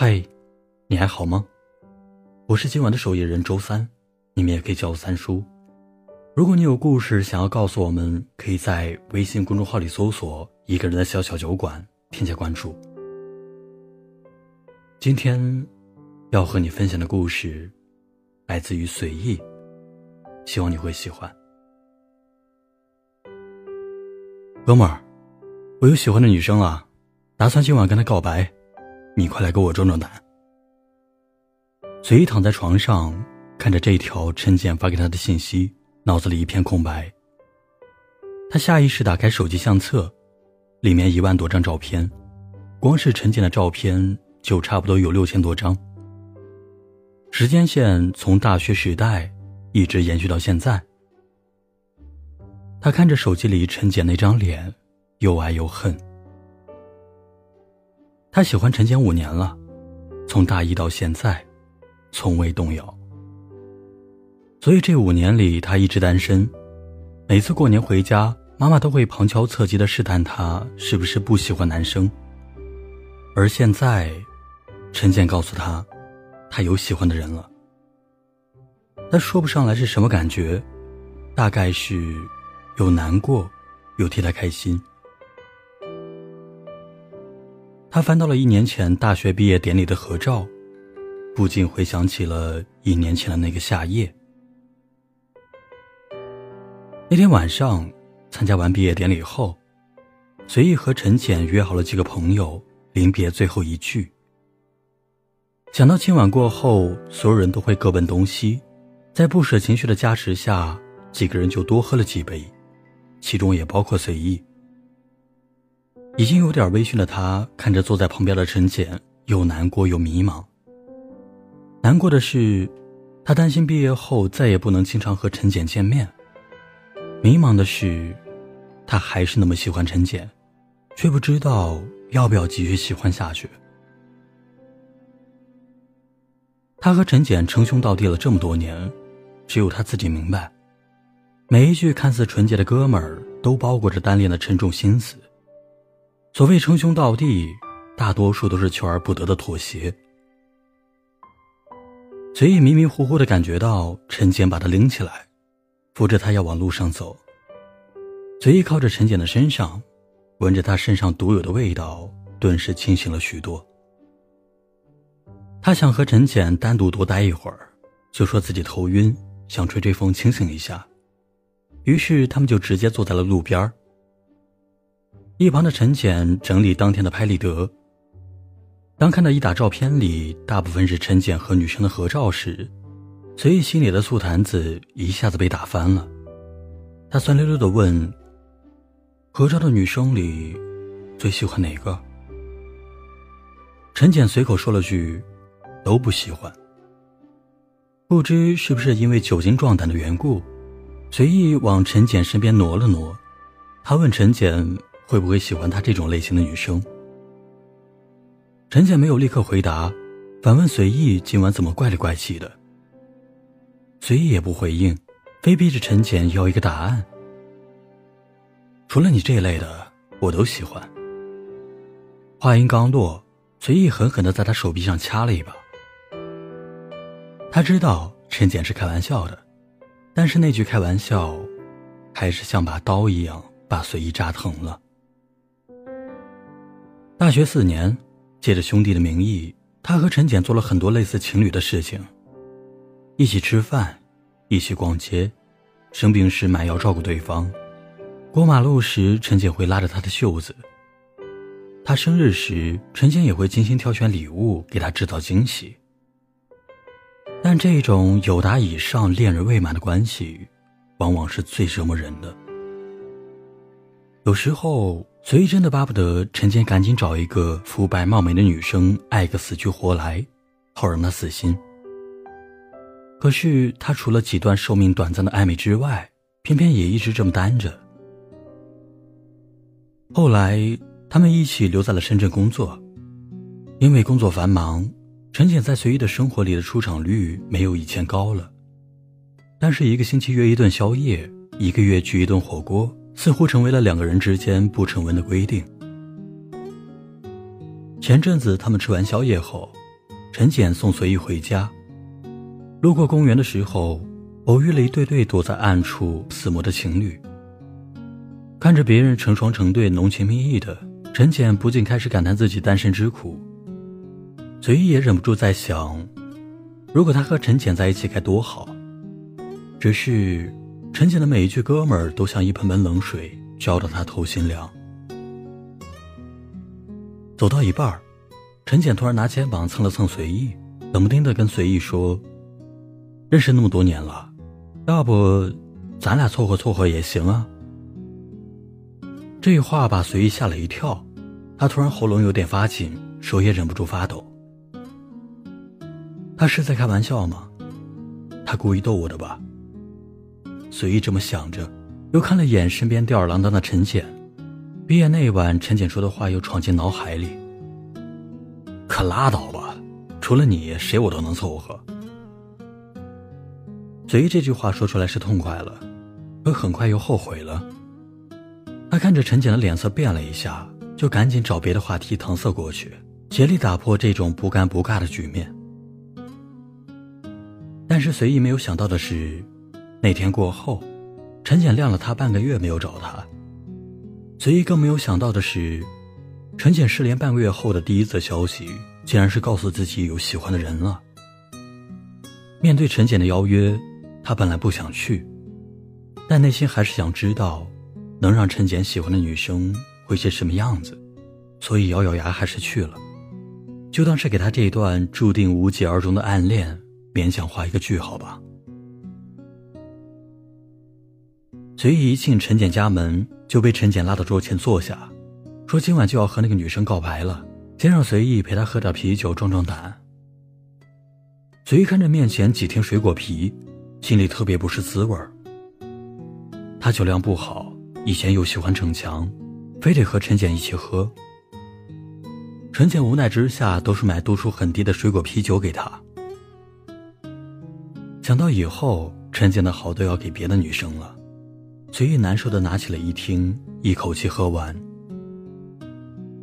嗨，你还好吗？我是今晚的守夜人周三，你们也可以叫我三叔。如果你有故事想要告诉我们，可以在微信公众号里搜索“一个人的小小酒馆”，添加关注。今天要和你分享的故事来自于随意，希望你会喜欢。哥们儿，我有喜欢的女生了，打算今晚跟她告白。你快来给我壮壮胆！随意躺在床上，看着这条陈简发给他的信息，脑子里一片空白。他下意识打开手机相册，里面一万多张照片，光是陈简的照片就差不多有六千多张。时间线从大学时代一直延续到现在。他看着手机里陈简那张脸，又爱又恨。他喜欢陈简五年了，从大一到现在，从未动摇。所以这五年里，他一直单身。每次过年回家，妈妈都会旁敲侧击的试探他是不是不喜欢男生。而现在，陈简告诉他，他有喜欢的人了。他说不上来是什么感觉，大概是有难过，有替他开心。他翻到了一年前大学毕业典礼的合照，不禁回想起了一年前的那个夏夜。那天晚上，参加完毕业典礼后，随意和陈浅约好了几个朋友，临别最后一聚。想到今晚过后，所有人都会各奔东西，在不舍情绪的加持下，几个人就多喝了几杯，其中也包括随意。已经有点微醺的他，看着坐在旁边的陈简，又难过又迷茫。难过的是，他担心毕业后再也不能经常和陈简见面；迷茫的是，他还是那么喜欢陈简，却不知道要不要继续喜欢下去。他和陈简称兄道弟了这么多年，只有他自己明白，每一句看似纯洁的哥们儿，都包裹着单恋的沉重心思。所谓称兄道弟，大多数都是求而不得的妥协。随意迷迷糊糊的感觉到陈简把他拎起来，扶着他要往路上走。随意靠着陈简的身上，闻着他身上独有的味道，顿时清醒了许多。他想和陈简单独多待一会儿，就说自己头晕，想吹吹风清醒一下。于是他们就直接坐在了路边儿。一旁的陈简整理当天的拍立得。当看到一打照片里大部分是陈简和女生的合照时，随意心里的醋坛子一下子被打翻了。他酸溜溜的问：“合照的女生里，最喜欢哪个？”陈简随口说了句：“都不喜欢。”不知是不是因为酒精壮胆的缘故，随意往陈简身边挪了挪。他问陈简。会不会喜欢他这种类型的女生？陈简没有立刻回答，反问随意今晚怎么怪里怪气的。随意也不回应，非逼着陈简要一个答案。除了你这一类的，我都喜欢。话音刚落，随意狠狠的在他手臂上掐了一把。他知道陈简是开玩笑的，但是那句开玩笑，还是像把刀一样把随意扎疼了。大学四年，借着兄弟的名义，他和陈简做了很多类似情侣的事情。一起吃饭，一起逛街，生病时买药照顾对方，过马路时陈简会拉着他的袖子。他生日时，陈简也会精心挑选礼物给他制造惊喜。但这种有达以上恋人未满的关系，往往是最折磨人的。有时候。随意真的巴不得陈简赶紧找一个肤白貌美的女生爱个死去活来，好让他死心。可是他除了几段寿命短暂的暧昧之外，偏偏也一直这么单着。后来他们一起留在了深圳工作，因为工作繁忙，陈简在随意的生活里的出场率没有以前高了。但是一个星期约一顿宵夜，一个月聚一顿火锅。似乎成为了两个人之间不成文的规定。前阵子他们吃完宵夜后，陈简送随意回家。路过公园的时候，偶遇了一对对躲在暗处死磨的情侣。看着别人成双成对、浓情蜜意的，陈简不禁开始感叹自己单身之苦。随意也忍不住在想，如果他和陈简在一起该多好。只是，陈简的每一句“哥们儿”都像一盆盆冷水，浇得他透心凉。走到一半陈简突然拿肩膀蹭了蹭随意，冷不丁的跟随意说：“认识那么多年了，要不咱俩凑合凑合也行啊。”这话把随意吓了一跳，他突然喉咙有点发紧，手也忍不住发抖。他是在开玩笑吗？他故意逗我的吧？随意这么想着，又看了眼身边吊儿郎当的陈简。毕业那一晚，陈简说的话又闯进脑海里。可拉倒吧，除了你，谁我都能凑合。随意这句话说出来是痛快了，可很快又后悔了。他看着陈简的脸色变了一下，就赶紧找别的话题搪塞过去，竭力打破这种不尴不尬的局面。但是随意没有想到的是，那天过后，陈简晾了他半个月没有找他。随意更没有想到的是，陈简失联半个月后的第一则消息，竟然是告诉自己有喜欢的人了。面对陈简的邀约，他本来不想去，但内心还是想知道。能让陈简喜欢的女生会是什么样子，所以咬咬牙还是去了，就当是给他这一段注定无疾而终的暗恋勉强画一个句号吧。随意一进陈简家门，就被陈简拉到桌前坐下，说今晚就要和那个女生告白了，先让随意陪他喝点啤酒壮壮胆。随意看着面前几听水果啤，心里特别不是滋味儿。他酒量不好。以前又喜欢逞强，非得和陈简一起喝。陈简无奈之下，都是买度数很低的水果啤酒给他。想到以后陈简的好都要给别的女生了，随意难受的拿起了一听，一口气喝完。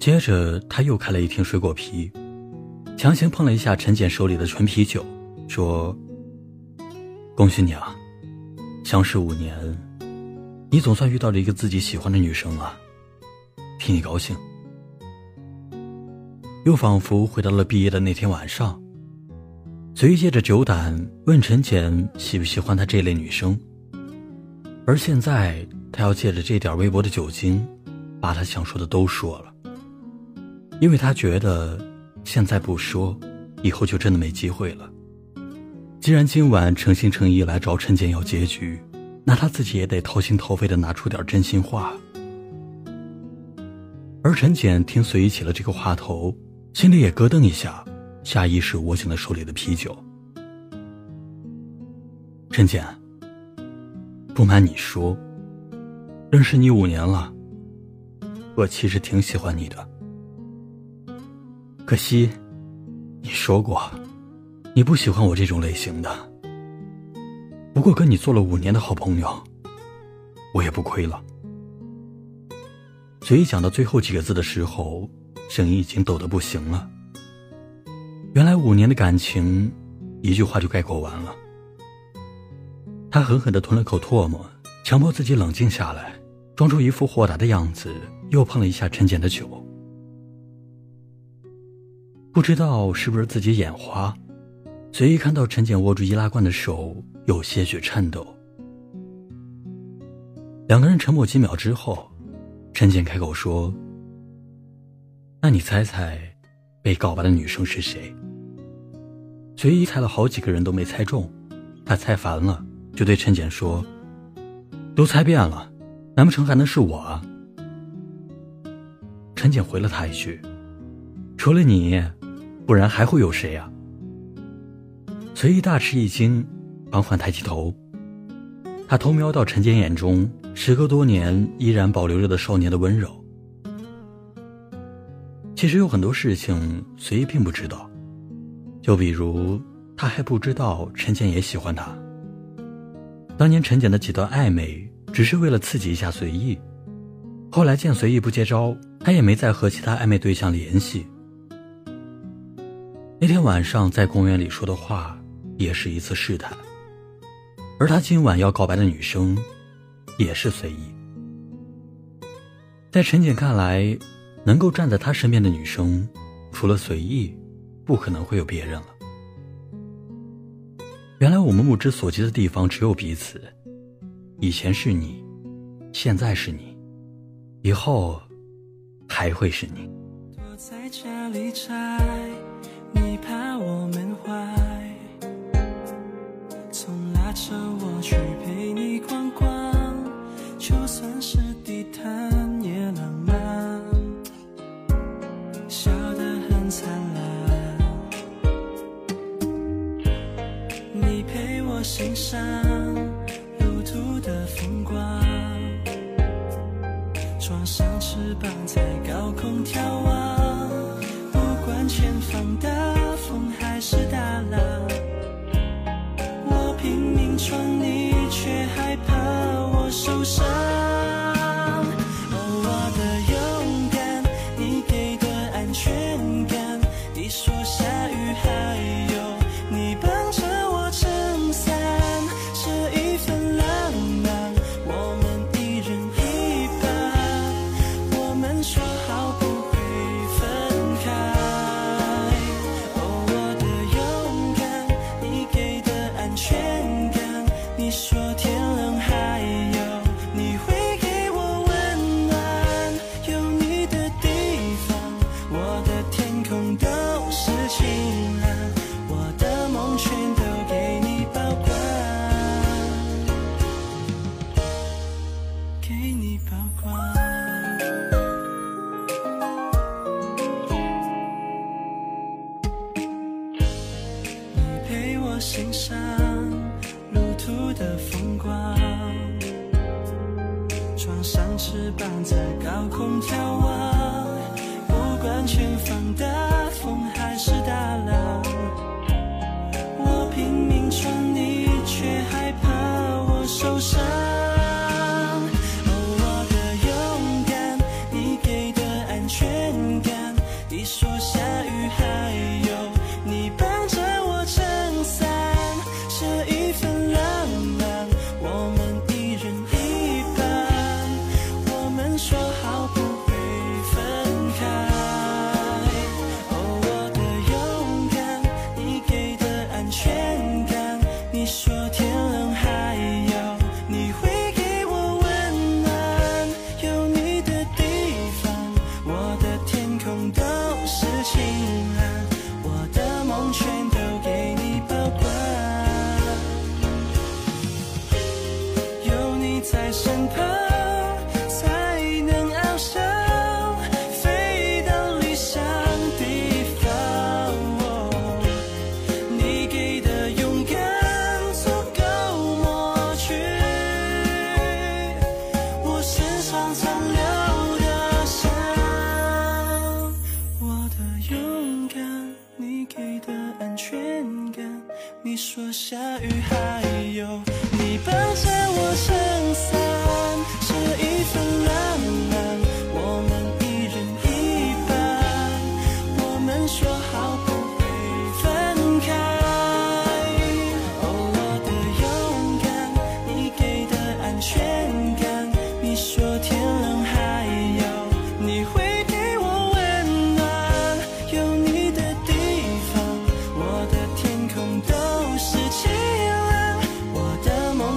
接着他又开了一听水果啤，强行碰了一下陈简手里的纯啤酒，说：“恭喜你啊，相识五年。”你总算遇到了一个自己喜欢的女生了，替你高兴。又仿佛回到了毕业的那天晚上，随意借着酒胆问陈简喜不喜欢他这类女生。而现在，他要借着这点微薄的酒精，把他想说的都说了，因为他觉得现在不说，以后就真的没机会了。既然今晚诚心诚意来找陈简要结局。那他自己也得掏心掏肺的拿出点真心话。而陈简听随意起了这个话头，心里也咯噔一下，下意识握紧了手里的啤酒。陈简，不瞒你说，认识你五年了，我其实挺喜欢你的。可惜，你说过，你不喜欢我这种类型的。不过跟你做了五年的好朋友，我也不亏了。随意讲到最后几个字的时候，声音已经抖得不行了。原来五年的感情，一句话就概括完了。他狠狠地吞了口唾沫，强迫自己冷静下来，装出一副豁达的样子，又碰了一下陈简的酒。不知道是不是自己眼花，随意看到陈简握住易拉罐的手。有些许颤抖。两个人沉默几秒之后，陈简开口说：“那你猜猜，被告白的女生是谁？”随意猜了好几个人都没猜中，他猜烦了，就对陈简说：“都猜遍了，难不成还能是我？”？”陈简回了他一句：“除了你，不然还会有谁呀？”随意大吃一惊。缓缓抬起头，他偷瞄到陈简眼中时隔多年依然保留着的少年的温柔。其实有很多事情随意并不知道，就比如他还不知道陈简也喜欢他。当年陈简的几段暧昧只是为了刺激一下随意，后来见随意不接招，他也没再和其他暧昧对象联系。那天晚上在公园里说的话，也是一次试探。而他今晚要告白的女生，也是随意。在陈简看来，能够站在他身边的女生，除了随意，不可能会有别人了。原来我们目之所及的地方只有彼此。以前是你，现在是你，以后还会是你。躲在家里宅，你怕我闷坏，总拉着我去陪你逛逛，就算是地毯欣赏路途。的风光，装上翅膀在高空眺望，不管前方的风还是大浪，我拼命闯，你却害怕我受伤。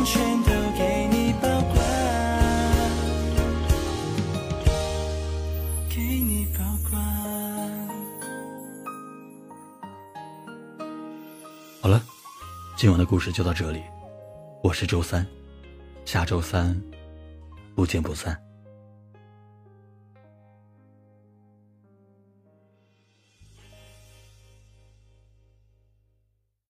全都给你保管。给你保管好了，今晚的故事就到这里。我是周三，下周三不见不散。